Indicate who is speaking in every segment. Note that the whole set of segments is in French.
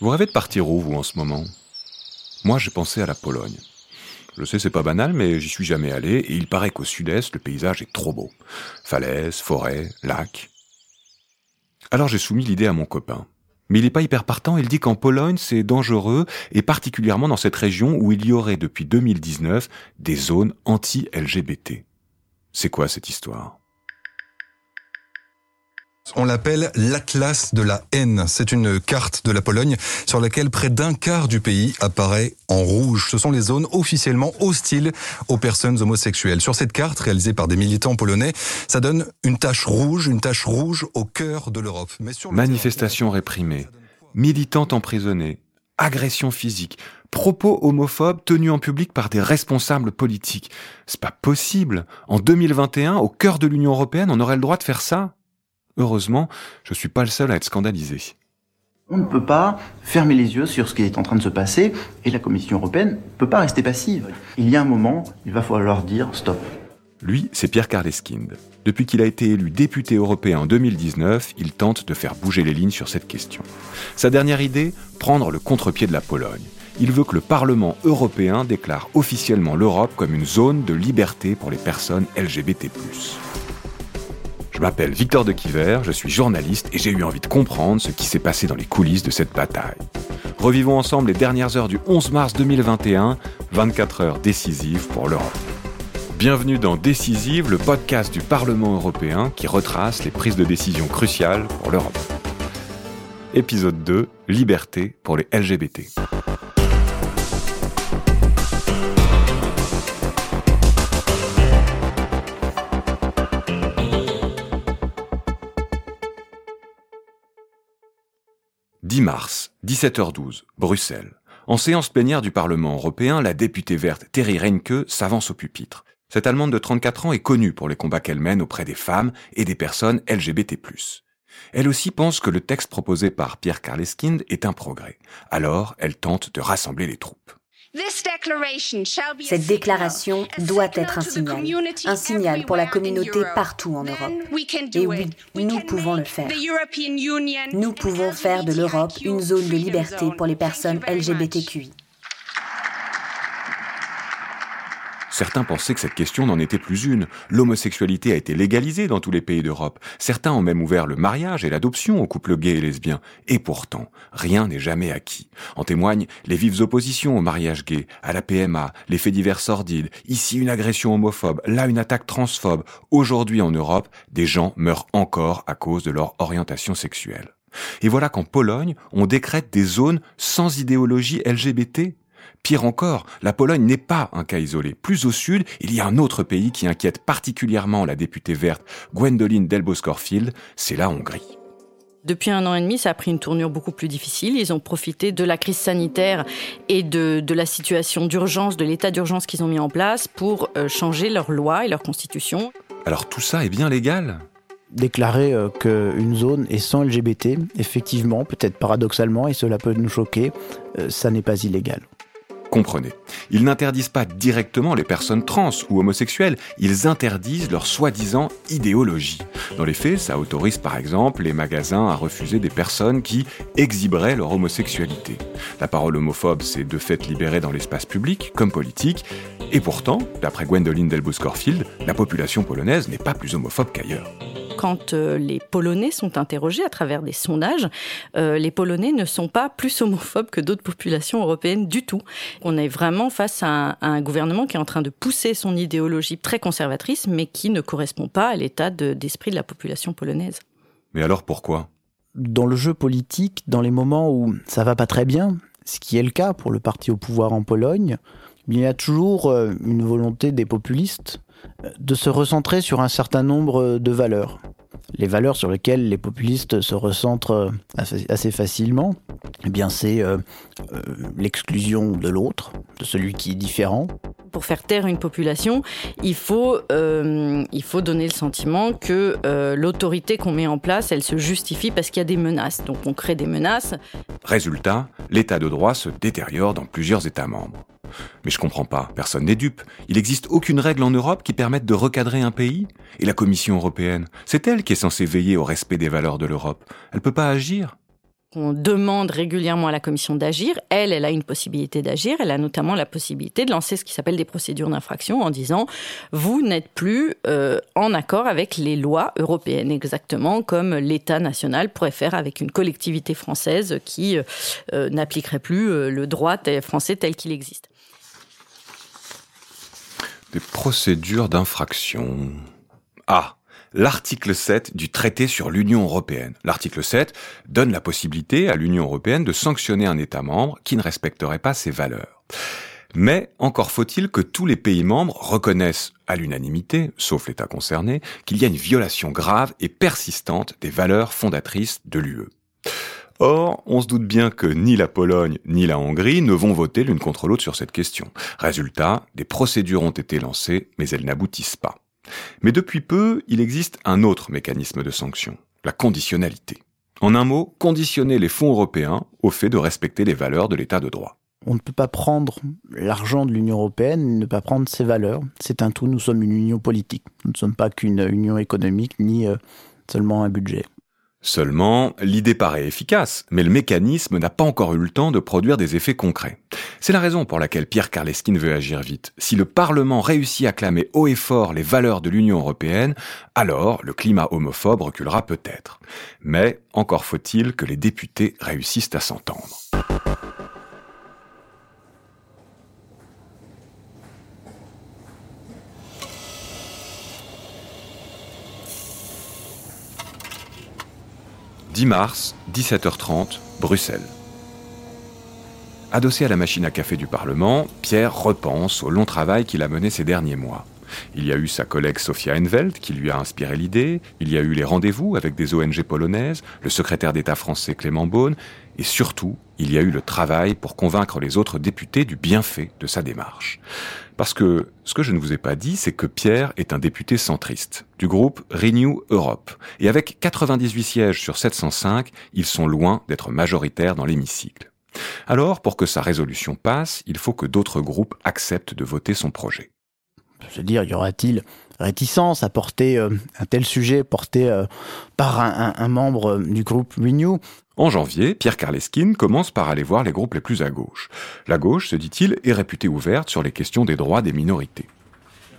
Speaker 1: Vous rêvez de partir où, vous, en ce moment? Moi, j'ai pensé à la Pologne. Je sais, c'est pas banal, mais j'y suis jamais allé, et il paraît qu'au sud-est, le paysage est trop beau. Falaises, forêts, lacs. Alors j'ai soumis l'idée à mon copain. Mais il n'est pas hyper partant, il dit qu'en Pologne, c'est dangereux, et particulièrement dans cette région où il y aurait depuis 2019 des zones anti-LGBT. C'est quoi cette histoire?
Speaker 2: On l'appelle l'Atlas de la haine. C'est une carte de la Pologne sur laquelle près d'un quart du pays apparaît en rouge. Ce sont les zones officiellement hostiles aux personnes homosexuelles. Sur cette carte, réalisée par des militants polonais, ça donne une tache rouge, une tache rouge au cœur de l'Europe.
Speaker 1: Manifestations réprimées, militantes emprisonnées, agressions physiques, propos homophobes tenus en public par des responsables politiques. C'est pas possible. En 2021, au cœur de l'Union européenne, on aurait le droit de faire ça? Heureusement, je ne suis pas le seul à être scandalisé.
Speaker 3: On ne peut pas fermer les yeux sur ce qui est en train de se passer et la Commission européenne ne peut pas rester passive. Il y a un moment, il va falloir dire stop.
Speaker 1: Lui, c'est Pierre Karleskind. Depuis qu'il a été élu député européen en 2019, il tente de faire bouger les lignes sur cette question. Sa dernière idée Prendre le contre-pied de la Pologne. Il veut que le Parlement européen déclare officiellement l'Europe comme une zone de liberté pour les personnes LGBT. Je m'appelle Victor de Quiver, je suis journaliste et j'ai eu envie de comprendre ce qui s'est passé dans les coulisses de cette bataille. Revivons ensemble les dernières heures du 11 mars 2021, 24 heures décisives pour l'Europe. Bienvenue dans Décisive, le podcast du Parlement européen qui retrace les prises de décision cruciales pour l'Europe. Épisode 2, Liberté pour les LGBT. Mars, 17h12, Bruxelles. En séance plénière du Parlement européen, la députée verte Terry Reinke s'avance au pupitre. Cette Allemande de 34 ans est connue pour les combats qu'elle mène auprès des femmes et des personnes LGBT+. Elle aussi pense que le texte proposé par Pierre Karleskind est un progrès. Alors, elle tente de rassembler les troupes.
Speaker 4: Cette déclaration doit être un signal, un signal pour la communauté partout en Europe. Et oui, nous pouvons le faire. Nous pouvons faire de l'Europe une zone de liberté pour les personnes LGBTQI.
Speaker 1: Certains pensaient que cette question n'en était plus une. L'homosexualité a été légalisée dans tous les pays d'Europe. Certains ont même ouvert le mariage et l'adoption aux couples gays et lesbiens. Et pourtant, rien n'est jamais acquis. En témoignent les vives oppositions au mariage gay, à la PMA, les faits divers sordides, ici une agression homophobe, là une attaque transphobe. Aujourd'hui en Europe, des gens meurent encore à cause de leur orientation sexuelle. Et voilà qu'en Pologne, on décrète des zones sans idéologie LGBT. Pire encore, la Pologne n'est pas un cas isolé. Plus au sud, il y a un autre pays qui inquiète particulièrement la députée verte Gwendoline Delbos-Corfield, c'est la Hongrie.
Speaker 5: Depuis un an et demi, ça a pris une tournure beaucoup plus difficile. Ils ont profité de la crise sanitaire et de, la situation d'urgence, de l'état d'urgence qu'ils ont mis en place pour euh, changer leurs lois et leur constitution.
Speaker 1: Alors tout ça est bien légal?
Speaker 6: Déclarer euh, qu'une zone est sans LGBT, effectivement, peut-être paradoxalement, et cela peut nous choquer, euh, ça n'est pas illégal.
Speaker 1: Comprenez, ils n'interdisent pas directement les personnes trans ou homosexuelles, ils interdisent leur soi-disant idéologie. Dans les faits, ça autorise par exemple les magasins à refuser des personnes qui exhiberaient leur homosexualité. La parole homophobe s'est de fait libérée dans l'espace public comme politique, et pourtant, d'après Gwendoline Delbos-Corfield, la population polonaise n'est pas plus homophobe qu'ailleurs
Speaker 5: quand euh, les Polonais sont interrogés à travers des sondages, euh, les Polonais ne sont pas plus homophobes que d'autres populations européennes du tout. On est vraiment face à un, gouvernement qui est en train de pousser son idéologie très conservatrice, mais qui ne correspond pas à l'état d'esprit de la population polonaise.
Speaker 1: Mais alors pourquoi?
Speaker 6: Dans le jeu politique, dans les moments où ça va pas très bien, ce qui est le cas pour le parti au pouvoir en Pologne, il y a toujours euh, une volonté des populistes de se recentrer sur un certain nombre de valeurs. Les valeurs sur lesquelles les populistes se recentrent assez facilement, eh bien c'est euh, euh, l'exclusion de l'autre, de celui qui est différent.
Speaker 5: Pour faire taire une population, il faut, euh, il faut donner le sentiment que l'autorité qu'on met en place, elle se justifie parce qu'il y a des menaces. Donc on crée des menaces.
Speaker 1: Résultat, l'état de droit se détériore dans plusieurs États membres. Mais je comprends pas, personne n'est dupe. Il n'existe aucune règle en Europe qui permette de recadrer un pays. Et la Commission européenne, c'est elle qui est censée veiller au respect des valeurs de l'Europe. Elle peut pas agir.
Speaker 5: qu'on demande régulièrement à la Commission d'agir. Elle, elle a une possibilité d'agir. Elle a notamment la possibilité de lancer ce qui s'appelle des procédures d'infraction en disant vous n'êtes plus euh, en accord avec les lois européennes, exactement comme l'État national pourrait faire avec une collectivité française qui euh, euh, n'appliquerait plus le droit français tel qu'il existe.
Speaker 1: Des procédures d'infraction. Ah l'article 7 du traité sur l'Union européenne. L'article 7 donne la possibilité à l'Union européenne de sanctionner un État membre qui ne respecterait pas ses valeurs. Mais encore faut-il que tous les pays membres reconnaissent à l'unanimité, sauf l'État concerné, qu'il y a une violation grave et persistante des valeurs fondatrices de l'UE. Or, on se doute bien que ni la Pologne ni la Hongrie ne vont voter l'une contre l'autre sur cette question. Résultat, des procédures ont été lancées, mais elles n'aboutissent pas. Mais depuis peu, il existe un autre mécanisme de sanction, la conditionnalité. En un mot, conditionner les fonds européens au fait de respecter les valeurs de l'état de droit.
Speaker 6: On ne peut pas prendre l'argent de l'Union européenne, ne pas prendre ses valeurs. C'est un tout, nous sommes une union politique. Nous ne sommes pas qu'une union économique, ni euh, seulement un budget.
Speaker 1: Seulement, l'idée paraît efficace, mais le mécanisme n'a pas encore eu le temps de produire des effets concrets. C'est la raison pour laquelle Pierre Karleskin veut agir vite. Si le Parlement réussit à clamer haut et fort les valeurs de l'Union européenne, alors le climat homophobe reculera peut-être. Mais encore faut-il que les députés réussissent à s'entendre. « 10 mars, 17h30, Bruxelles. Adossé à la machine à café du Parlement, Pierre repense au long travail qu'il a mené ces derniers mois. Il y a eu sa collègue Sofia Enveld qui lui a inspiré l'idée, il y a eu les rendez-vous avec des ONG polonaises, le secrétaire d'État français Clément Beaune, et surtout, il y a eu le travail pour convaincre les autres députés du bienfait de sa démarche. Parce que ce que je ne vous ai pas dit, c'est que Pierre est un député centriste du groupe Renew Europe. Et avec 98 sièges sur 705, ils sont loin d'être majoritaires dans l'hémicycle. Alors, pour que sa résolution passe, il faut que d'autres groupes acceptent de voter son projet.
Speaker 6: Veux dire, y aura-t-il réticence à porter euh, un tel sujet porté euh, par un, membre euh, du groupe Renew?
Speaker 1: En janvier, Pierre Karleskin commence par aller voir les groupes les plus à gauche. La gauche, se dit-il, est réputée ouverte sur les questions des droits des minorités.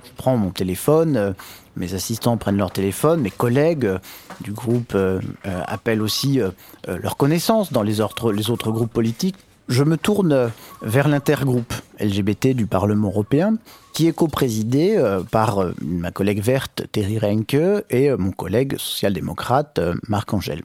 Speaker 6: Je prends mon téléphone, mes assistants prennent leur téléphone, mes collègues du groupe appellent aussi leur connaissance dans les autres, les autres groupes politiques je me tourne vers l'intergroupe LGBT du Parlement européen, qui est coprésidé euh, par euh, ma collègue verte Terry Renke et euh, mon collègue social-démocrate Marc Angel.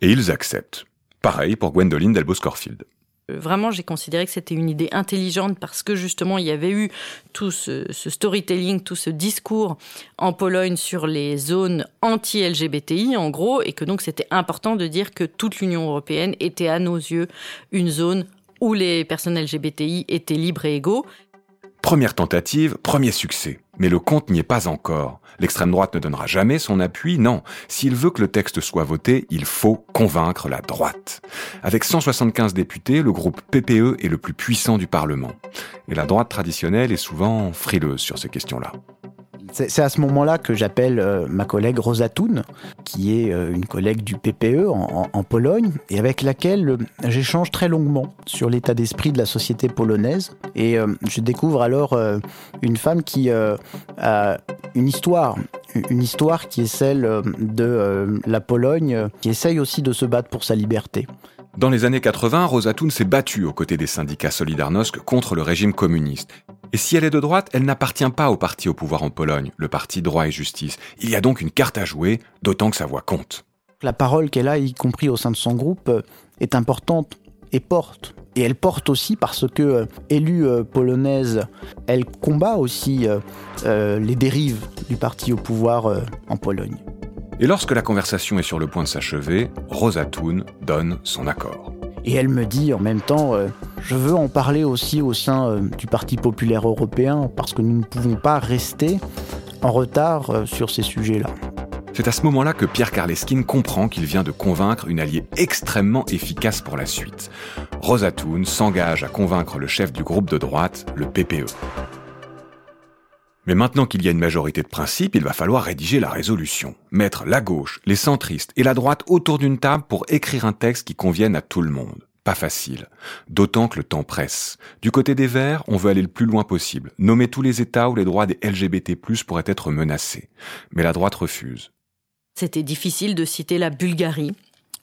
Speaker 1: Et ils acceptent. Pareil pour Gwendoline Delbos-Corfield.
Speaker 5: Vraiment, j'ai considéré que c'était une idée intelligente parce que justement, il y avait eu tout ce, ce storytelling, tout ce discours en Pologne sur les zones anti-LGBTI, en gros, et que donc c'était important de dire que toute l'Union européenne était à nos yeux une zone où les personnes LGBTI étaient libres et égaux.
Speaker 1: Première tentative, premier succès. Mais le compte n'y est pas encore. L'extrême droite ne donnera jamais son appui, non. S'il veut que le texte soit voté, il faut convaincre la droite. Avec 175 députés, le groupe PPE est le plus puissant du Parlement. Et la droite traditionnelle est souvent frileuse sur ces questions-là.
Speaker 6: C'est à ce moment-là que j'appelle euh, ma collègue Rosa Thun, qui est euh, une collègue du PPE en, Pologne, et avec laquelle euh, j'échange très longuement sur l'état d'esprit de la société polonaise. Et je découvre alors une femme qui a une histoire, une histoire qui est celle de la Pologne, qui essaye aussi de se battre pour sa liberté.
Speaker 1: Dans les années 80, Rosa Thun s'est battue aux côtés des syndicats Solidarnosc contre le régime communiste. Et si elle est de droite, elle n'appartient pas au parti au pouvoir en Pologne, le parti Droit et Justice. Il y a donc une carte à jouer, d'autant que sa voix compte.
Speaker 6: La parole qu'elle a, y compris au sein de son groupe, euh, est importante et porte. Et elle porte aussi parce que, euh, élue euh, polonaise, elle combat aussi les dérives du parti au pouvoir en Pologne.
Speaker 1: Et lorsque la conversation est sur le point de s'achever, Rosa Thun donne son accord.
Speaker 6: Et elle me dit en même temps, euh, je veux en parler aussi au sein euh, du Parti populaire européen, parce que nous ne pouvons pas rester en retard euh, sur ces sujets-là.
Speaker 1: C'est à ce moment-là que Pierre Karleskin comprend qu'il vient de convaincre une alliée extrêmement efficace pour la suite. Rosa Thun s'engage à convaincre le chef du groupe de droite, le PPE. Mais maintenant qu'il y a une majorité de principe, il va falloir rédiger la résolution. Mettre la gauche, les centristes et la droite autour d'une table pour écrire un texte qui convienne à tout le monde. Pas facile. D'autant que le temps presse. Du côté des Verts, on veut aller le plus loin possible. Nommer tous les États où les droits des LGBT+, pourraient être menacés. Mais la droite refuse.
Speaker 5: C'était difficile de citer la Bulgarie,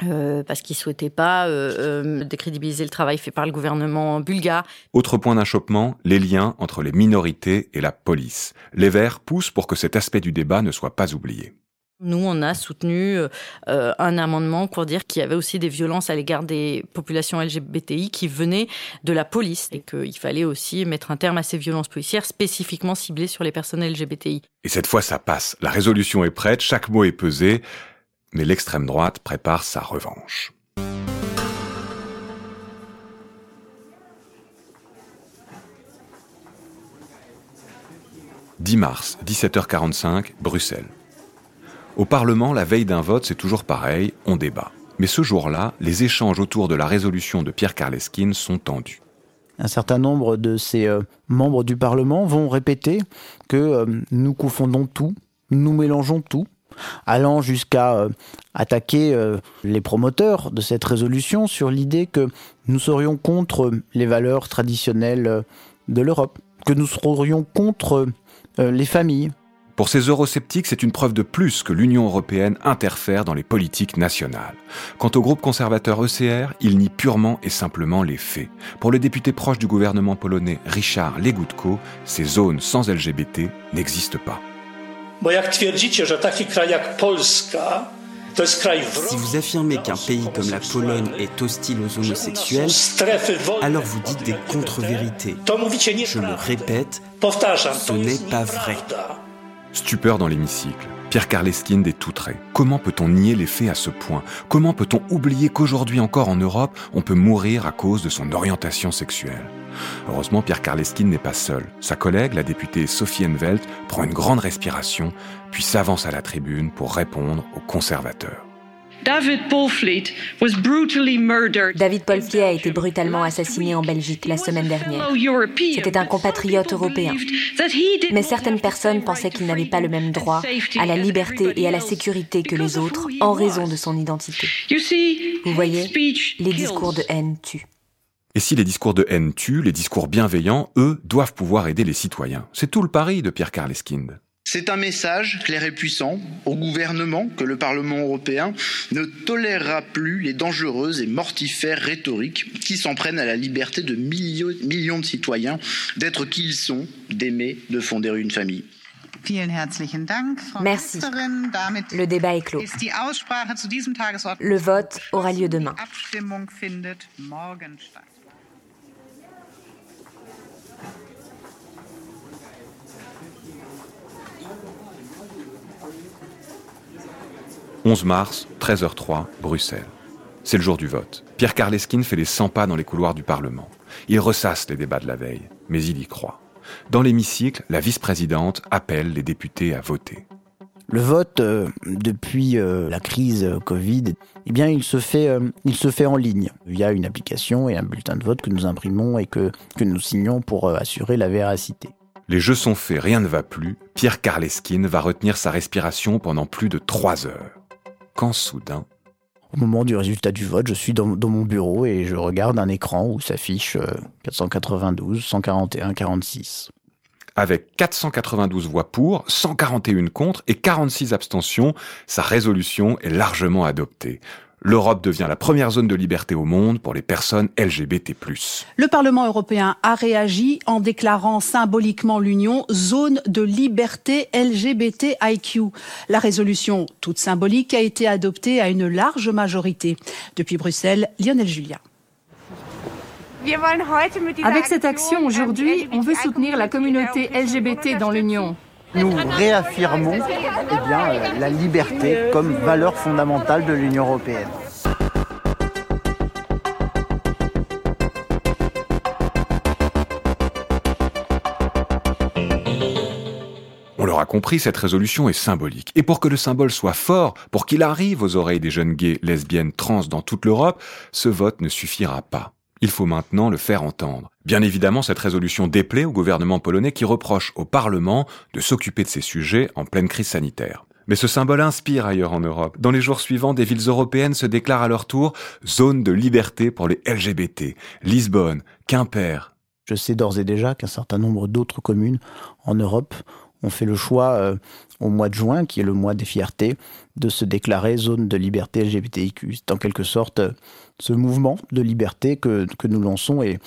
Speaker 5: euh, parce qu'ils souhaitaient pas euh, euh, décrédibiliser le travail fait par le gouvernement bulgare.
Speaker 1: Autre point d'achoppement, les liens entre les minorités et la police. Les Verts poussent pour que cet aspect du débat ne soit pas oublié.
Speaker 5: Nous, on a soutenu un amendement pour dire qu'il y avait aussi des violences à l'égard des populations LGBTI qui venaient de la police et qu'il fallait aussi mettre un terme à ces violences policières spécifiquement ciblées sur les personnes LGBTI.
Speaker 1: Et cette fois, ça passe. La résolution est prête, chaque mot est pesé mais l'extrême droite prépare sa revanche. « 10 mars, 17h45, Bruxelles. Au Parlement, la veille d'un vote, c'est toujours pareil, on débat. Mais ce jour-là, les échanges autour de la résolution de Pierre Karleskin sont tendus.
Speaker 6: Un certain nombre de ces euh, membres du Parlement vont répéter que euh, nous confondons tout, nous mélangeons tout, allant jusqu'à euh, attaquer euh, les promoteurs de cette résolution sur l'idée que nous serions contre les valeurs traditionnelles euh, de l'Europe, que nous serions contre les familles.
Speaker 1: Pour ces eurosceptiques, c'est une preuve de plus que l'Union européenne interfère dans les politiques nationales. Quant au groupe conservateur ECR, il nie purement et simplement les faits. Pour le député proche du gouvernement polonais Richard Legutko, ces zones sans LGBT n'existent pas.
Speaker 7: Si vous affirmez qu'un pays comme la Pologne est hostile aux homosexuels, alors vous dites des contre-vérités. Je le répète, ce n'est pas vrai.
Speaker 1: Stupeur dans l'hémicycle. Pierre Karleskin est outré. Comment peut-on nier les faits à ce point? Comment peut-on oublier qu'aujourd'hui encore en Europe, on peut mourir à cause de son orientation sexuelle? Heureusement, Pierre Karleskin n'est pas seul. Sa collègue, la députée Sophie Envelt, prend une grande respiration, puis s'avance à la tribune pour répondre aux conservateurs.
Speaker 4: David Polfleet a été brutalement assassiné en Belgique la semaine dernière. C'était un compatriote européen. Mais certaines personnes pensaient qu'il n'avait pas le même droit à la liberté et à la sécurité que les autres en raison de son identité. Vous voyez, les discours de haine tuent.
Speaker 1: Et si les discours de haine tuent, les discours bienveillants, eux, doivent pouvoir aider les citoyens. C'est tout le pari de Pierre Karleskind.
Speaker 8: C'est un message clair et puissant au gouvernement que le Parlement européen ne tolérera plus les dangereuses et mortifères rhétoriques qui s'en prennent à la liberté de millions, millions de citoyens d'être qui ils sont, d'aimer, de fonder une famille.
Speaker 4: Merci. Le débat est clos. Le vote aura lieu demain.
Speaker 1: 11 mars, 13h03, Bruxelles. C'est le jour du vote. Pierre Karleskin fait les 100 pas dans les couloirs du Parlement. Il ressasse les débats de la veille, mais il y croit. Dans l'hémicycle, la vice-présidente appelle les députés à voter.
Speaker 6: Le vote, euh, depuis euh, la crise Covid, eh bien, il se, fait, euh, il se fait en ligne via une application et un bulletin de vote que nous imprimons et que, que nous signons pour assurer la véracité.
Speaker 1: Les jeux sont faits, rien ne va plus. Pierre Karleskin va retenir sa respiration pendant plus de trois heures quand soudain...
Speaker 6: Au moment du résultat du vote, je suis dans, mon bureau et je regarde un écran où s'affiche 492, 141, 46.
Speaker 1: Avec 492 voix pour, 141 contre et 46 abstentions, sa résolution est largement adoptée. L'Europe devient la première zone de liberté au monde pour les personnes LGBT+.
Speaker 9: Le Parlement européen a réagi en déclarant symboliquement l'Union zone de liberté LGBTIQ. La résolution, toute symbolique, a été adoptée à une large majorité. Depuis Bruxelles, Lionel Julia.
Speaker 10: Avec cette action aujourd'hui, on veut soutenir la communauté LGBT dans l'Union
Speaker 6: nous réaffirmons eh euh, la liberté comme valeur fondamentale de l'Union européenne.
Speaker 1: On l'aura compris, cette résolution est symbolique. Et pour que le symbole soit fort, pour qu'il arrive aux oreilles des jeunes gays, lesbiennes, trans dans toute l'Europe, ce vote ne suffira pas Il faut maintenant le faire entendre. Bien évidemment, cette résolution déplaît au gouvernement polonais qui reproche au Parlement de s'occuper de ces sujets en pleine crise sanitaire. Mais ce symbole inspire ailleurs en Europe. Dans les jours suivants, des villes européennes se déclarent à leur tour zone de liberté pour les LGBT. Lisbonne, Quimper.
Speaker 6: Je sais d'ores et déjà qu'un certain nombre d'autres communes en Europe ont fait le choix euh, au mois de juin, qui est le mois des fiertés, de se déclarer zone de liberté LGBTIQ. C'est en quelque sorte euh, ce mouvement de liberté que, nous lançons et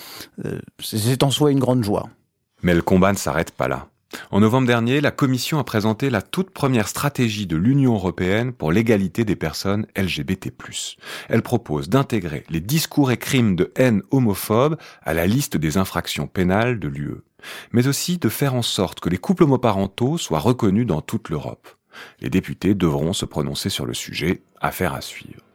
Speaker 6: euh, c'est en soi une grande joie.
Speaker 1: Mais le combat ne s'arrête pas là. En novembre dernier, la Commission a présenté la toute première stratégie de l'Union européenne pour l'égalité des personnes LGBT+. Elle propose d'intégrer les discours et crimes de haine homophobe à la liste des infractions pénales de l'UE, mais aussi de faire en sorte que les couples homoparentaux soient reconnus dans toute l'Europe. Les députés devront se prononcer sur le sujet, affaire à suivre.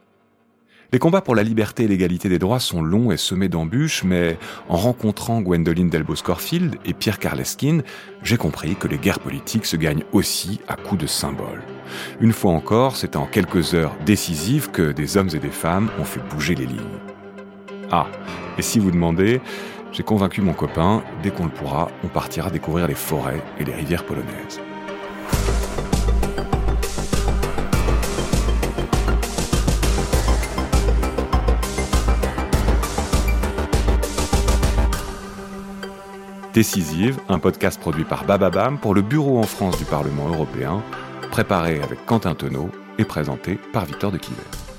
Speaker 1: Les combats pour la liberté et l'égalité des droits sont longs et semés d'embûches, mais en rencontrant Gwendoline Delbos-Corfield et Pierre Karleskin, j'ai compris que les guerres politiques se gagnent aussi à coups de symboles. Une fois encore, c'est en quelques heures décisives que des hommes et des femmes ont fait bouger les lignes. Ah, et si vous demandez, j'ai convaincu mon copain, dès qu'on le pourra, on partira découvrir les forêts et les rivières polonaises. Décisive, un podcast produit par Bababam pour le Bureau en France du Parlement européen, préparé avec Quentin Tenot et présenté par Victor de Quiver.